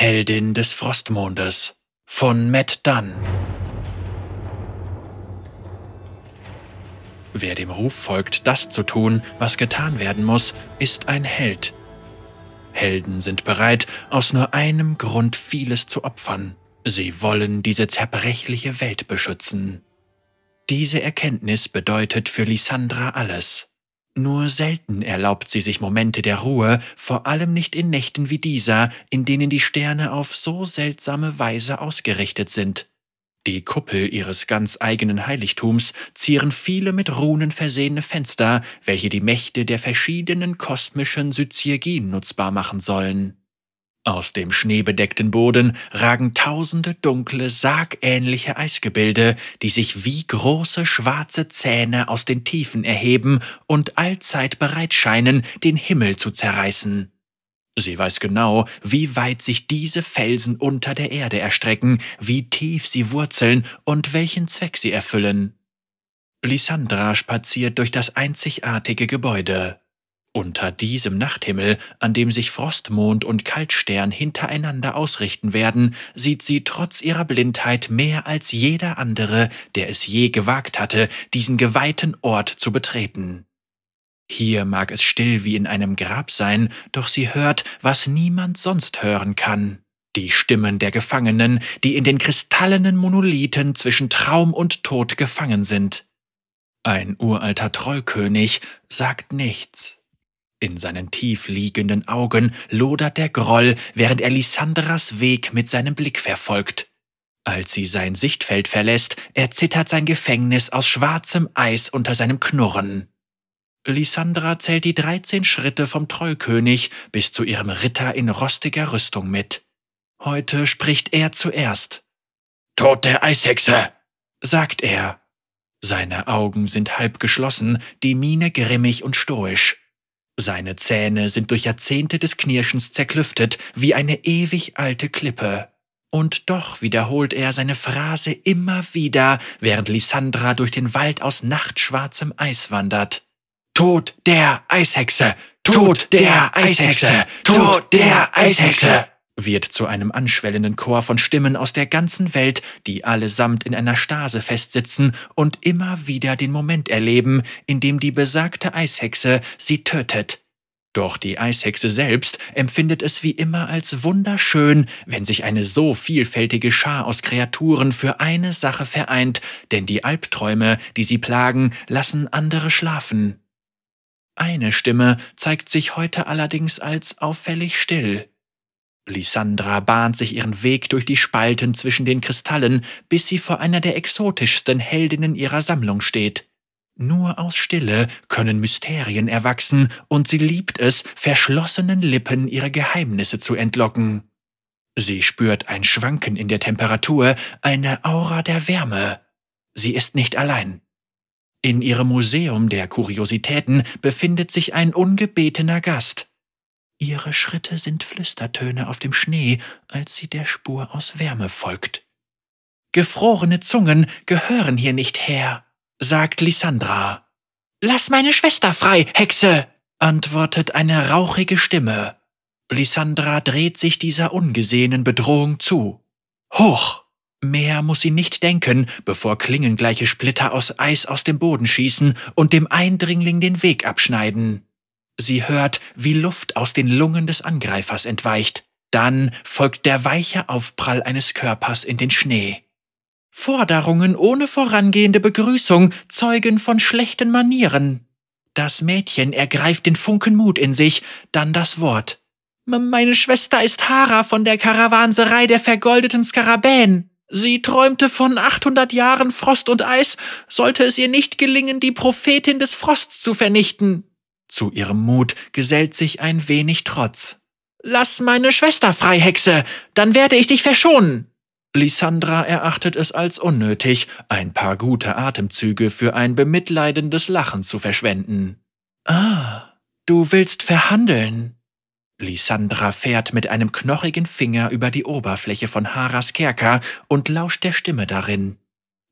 Heldin des Frostmondes von Matt Dunn. Wer dem Ruf folgt, das zu tun, was getan werden muss, ist ein Held. Helden sind bereit, aus nur einem Grund vieles zu opfern. Sie wollen diese zerbrechliche Welt beschützen. Diese Erkenntnis bedeutet für Lysandra alles. Nur selten erlaubt sie sich Momente der Ruhe, vor allem nicht in Nächten wie dieser, in denen die Sterne auf so seltsame Weise ausgerichtet sind. Die Kuppel ihres ganz eigenen Heiligtums zieren viele mit Runen versehene Fenster, welche die Mächte der verschiedenen kosmischen Syziergien nutzbar machen sollen. Aus dem schneebedeckten Boden ragen tausende dunkle, sargähnliche Eisgebilde, die sich wie große schwarze Zähne aus den Tiefen erheben und allzeit bereit scheinen, den Himmel zu zerreißen. Sie weiß genau, wie weit sich diese Felsen unter der Erde erstrecken, wie tief sie wurzeln und welchen Zweck sie erfüllen. Lysandra spaziert durch das einzigartige Gebäude. Unter diesem Nachthimmel, an dem sich Frostmond und Kaltstern hintereinander ausrichten werden, sieht sie trotz ihrer Blindheit mehr als jeder andere, der es je gewagt hatte, diesen geweihten Ort zu betreten. Hier mag es still wie in einem Grab sein, doch sie hört, was niemand sonst hören kann. Die Stimmen der Gefangenen, die in den kristallenen Monolithen zwischen Traum und Tod gefangen sind. Ein uralter Trollkönig sagt nichts. In seinen tief liegenden Augen lodert der Groll, während er Lysandras Weg mit seinem Blick verfolgt. Als sie sein Sichtfeld verlässt, erzittert sein Gefängnis aus schwarzem Eis unter seinem Knurren. Lysandra zählt die dreizehn Schritte vom Trollkönig bis zu ihrem Ritter in rostiger Rüstung mit. Heute spricht er zuerst. Tod der Eishexe, sagt er. Seine Augen sind halb geschlossen, die Miene grimmig und stoisch. Seine Zähne sind durch Jahrzehnte des Knirschens zerklüftet wie eine ewig alte Klippe. Und doch wiederholt er seine Phrase immer wieder, während Lysandra durch den Wald aus nachtschwarzem Eis wandert. Tod der Eishexe! Tod der Eishexe! Tod der Eishexe! Wird zu einem anschwellenden Chor von Stimmen aus der ganzen Welt, die allesamt in einer Stase festsitzen und immer wieder den Moment erleben, in dem die besagte Eishexe sie tötet. Doch die Eishexe selbst empfindet es wie immer als wunderschön, wenn sich eine so vielfältige Schar aus Kreaturen für eine Sache vereint, denn die Albträume, die sie plagen, lassen andere schlafen. Eine Stimme zeigt sich heute allerdings als auffällig still. Lysandra bahnt sich ihren Weg durch die Spalten zwischen den Kristallen, bis sie vor einer der exotischsten Heldinnen ihrer Sammlung steht. Nur aus Stille können Mysterien erwachsen, und sie liebt es, verschlossenen Lippen ihre Geheimnisse zu entlocken. Sie spürt ein Schwanken in der Temperatur, eine Aura der Wärme. Sie ist nicht allein. In ihrem Museum der Kuriositäten befindet sich ein ungebetener Gast. Ihre Schritte sind Flüstertöne auf dem Schnee, als sie der Spur aus Wärme folgt. Gefrorene Zungen gehören hier nicht her, sagt Lysandra. Lass meine Schwester frei, Hexe, antwortet eine rauchige Stimme. Lysandra dreht sich dieser ungesehenen Bedrohung zu. Hoch! Mehr muss sie nicht denken, bevor klingengleiche Splitter aus Eis aus dem Boden schießen und dem Eindringling den Weg abschneiden. Sie hört, wie Luft aus den Lungen des Angreifers entweicht. Dann folgt der weiche Aufprall eines Körpers in den Schnee. Forderungen ohne vorangehende Begrüßung zeugen von schlechten Manieren. Das Mädchen ergreift den Funken Mut in sich, dann das Wort. Meine Schwester ist Hara von der Karawanserei der vergoldeten Skarabäen. Sie träumte von 800 Jahren Frost und Eis, sollte es ihr nicht gelingen, die Prophetin des Frosts zu vernichten. Zu ihrem Mut gesellt sich ein wenig Trotz. Lass meine Schwester frei, Hexe, dann werde ich dich verschonen. Lysandra erachtet es als unnötig, ein paar gute Atemzüge für ein bemitleidendes Lachen zu verschwenden. Ah, du willst verhandeln. Lysandra fährt mit einem knochigen Finger über die Oberfläche von Haras Kerker und lauscht der Stimme darin.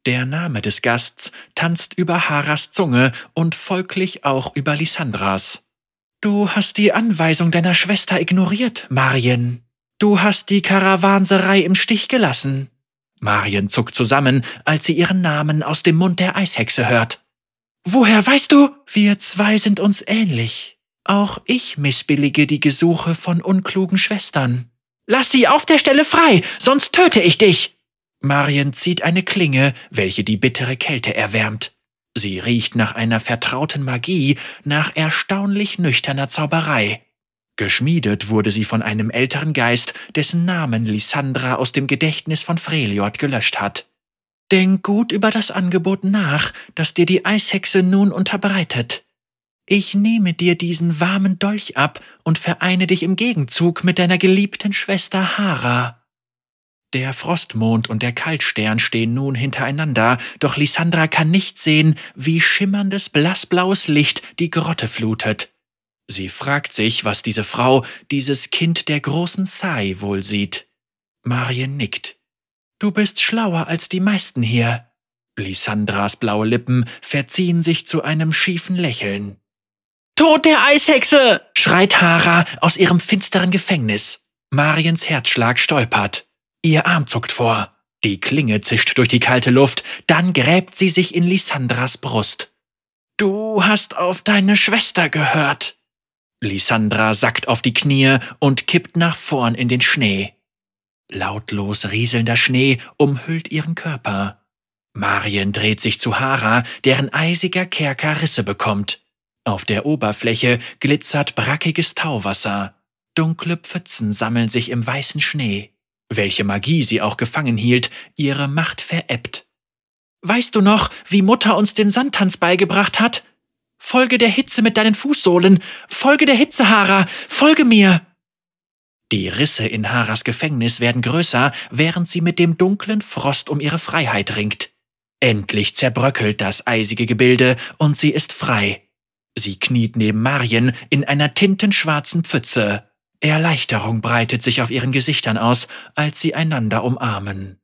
Der Name des Gasts tanzt über Haras Zunge und folglich auch über Lysandras. Du hast die Anweisung deiner Schwester ignoriert, Marien. Du hast die Karawanserei im Stich gelassen. Marien zuckt zusammen, als sie ihren Namen aus dem Mund der Eishexe hört. Woher weißt du? Wir zwei sind uns ähnlich. Auch ich missbillige die Gesuche von unklugen Schwestern. Lass sie auf der Stelle frei, sonst töte ich dich. Marien zieht eine Klinge, welche die bittere Kälte erwärmt. Sie riecht nach einer vertrauten Magie, nach erstaunlich nüchterner Zauberei. Geschmiedet wurde sie von einem älteren Geist, dessen Namen Lysandra aus dem Gedächtnis von Freljord gelöscht hat. Denk gut über das Angebot nach, das dir die Eishexe nun unterbreitet. Ich nehme dir diesen warmen Dolch ab und vereine dich im Gegenzug mit deiner geliebten Schwester Hara. Der Frostmond und der Kaltstern stehen nun hintereinander, doch Lysandra kann nicht sehen, wie schimmerndes blassblaues Licht die Grotte flutet. Sie fragt sich, was diese Frau, dieses Kind der großen Sai wohl sieht. Marien nickt. Du bist schlauer als die meisten hier. Lysandras blaue Lippen verziehen sich zu einem schiefen Lächeln. Tod der Eishexe! schreit Hara aus ihrem finsteren Gefängnis. Mariens Herzschlag stolpert. Ihr Arm zuckt vor. Die Klinge zischt durch die kalte Luft, dann gräbt sie sich in Lysandras Brust. Du hast auf deine Schwester gehört. Lysandra sackt auf die Knie und kippt nach vorn in den Schnee. Lautlos rieselnder Schnee umhüllt ihren Körper. Marien dreht sich zu Hara, deren eisiger Kerker Risse bekommt. Auf der Oberfläche glitzert brackiges Tauwasser. Dunkle Pfützen sammeln sich im weißen Schnee. Welche Magie sie auch gefangen hielt, ihre Macht verebbt. Weißt du noch, wie Mutter uns den Sandtanz beigebracht hat? Folge der Hitze mit deinen Fußsohlen. Folge der Hitze, Hara. Folge mir. Die Risse in Haras Gefängnis werden größer, während sie mit dem dunklen Frost um ihre Freiheit ringt. Endlich zerbröckelt das eisige Gebilde und sie ist frei. Sie kniet neben Marien in einer tintenschwarzen Pfütze. Erleichterung breitet sich auf ihren Gesichtern aus, als sie einander umarmen.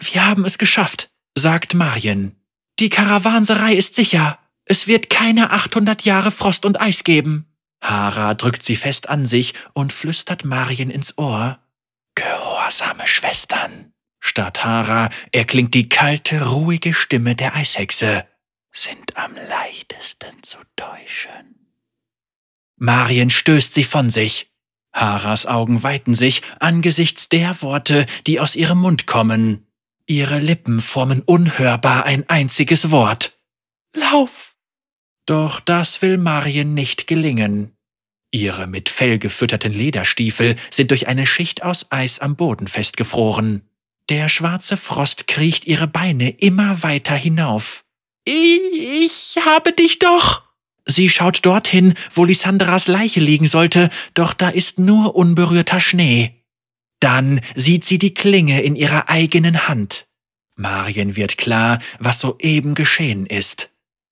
Wir haben es geschafft, sagt Marien. Die Karawanserei ist sicher. Es wird keine 800 Jahre Frost und Eis geben. Hara drückt sie fest an sich und flüstert Marien ins Ohr. Gehorsame Schwestern. Statt Hara erklingt die kalte, ruhige Stimme der Eishexe. Sind am leichtesten zu täuschen. Marien stößt sie von sich. Haras Augen weiten sich angesichts der Worte, die aus ihrem Mund kommen. Ihre Lippen formen unhörbar ein einziges Wort. Lauf! Doch das will Marien nicht gelingen. Ihre mit Fell gefütterten Lederstiefel sind durch eine Schicht aus Eis am Boden festgefroren. Der schwarze Frost kriecht ihre Beine immer weiter hinauf. Ich habe dich doch! Sie schaut dorthin, wo Lysandras Leiche liegen sollte, doch da ist nur unberührter Schnee. Dann sieht sie die Klinge in ihrer eigenen Hand. Marien wird klar, was soeben geschehen ist.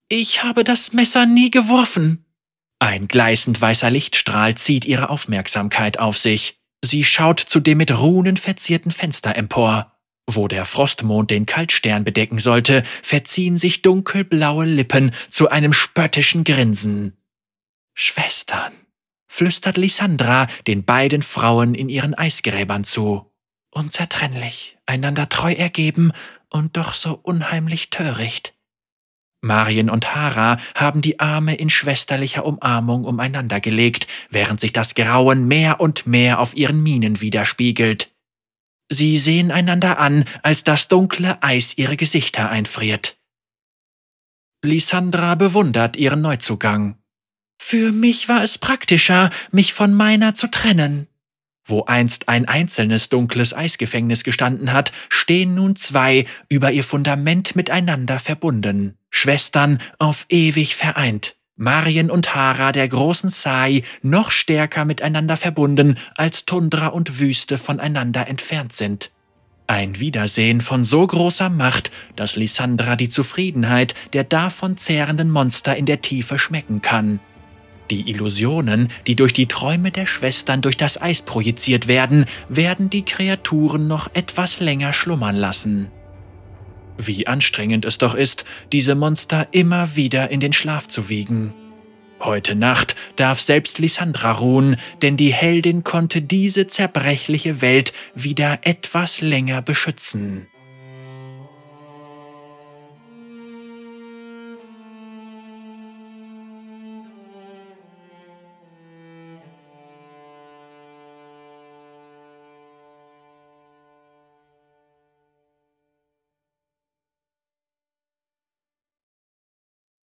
Ich habe das Messer nie geworfen. Ein gleißend weißer Lichtstrahl zieht ihre Aufmerksamkeit auf sich. Sie schaut zu dem mit Runen verzierten Fenster empor. Wo der Frostmond den Kaltstern bedecken sollte, verziehen sich dunkelblaue Lippen zu einem spöttischen Grinsen. Schwestern, flüstert Lysandra den beiden Frauen in ihren Eisgräbern zu. Unzertrennlich, einander treu ergeben und doch so unheimlich töricht. Marien und Hara haben die Arme in schwesterlicher Umarmung umeinander gelegt, während sich das Grauen mehr und mehr auf ihren Mienen widerspiegelt. Sie sehen einander an, als das dunkle Eis ihre Gesichter einfriert. Lysandra bewundert ihren Neuzugang. Für mich war es praktischer, mich von meiner zu trennen. Wo einst ein einzelnes dunkles Eisgefängnis gestanden hat, stehen nun zwei über ihr Fundament miteinander verbunden. Schwestern auf ewig vereint. Marien und Hara der großen Sai noch stärker miteinander verbunden, als Tundra und Wüste voneinander entfernt sind. Ein Wiedersehen von so großer Macht, dass Lysandra die Zufriedenheit der davon zehrenden Monster in der Tiefe schmecken kann. Die Illusionen, die durch die Träume der Schwestern durch das Eis projiziert werden, werden die Kreaturen noch etwas länger schlummern lassen. Wie anstrengend es doch ist, diese Monster immer wieder in den Schlaf zu wiegen. Heute Nacht darf selbst Lysandra ruhen, denn die Heldin konnte diese zerbrechliche Welt wieder etwas länger beschützen.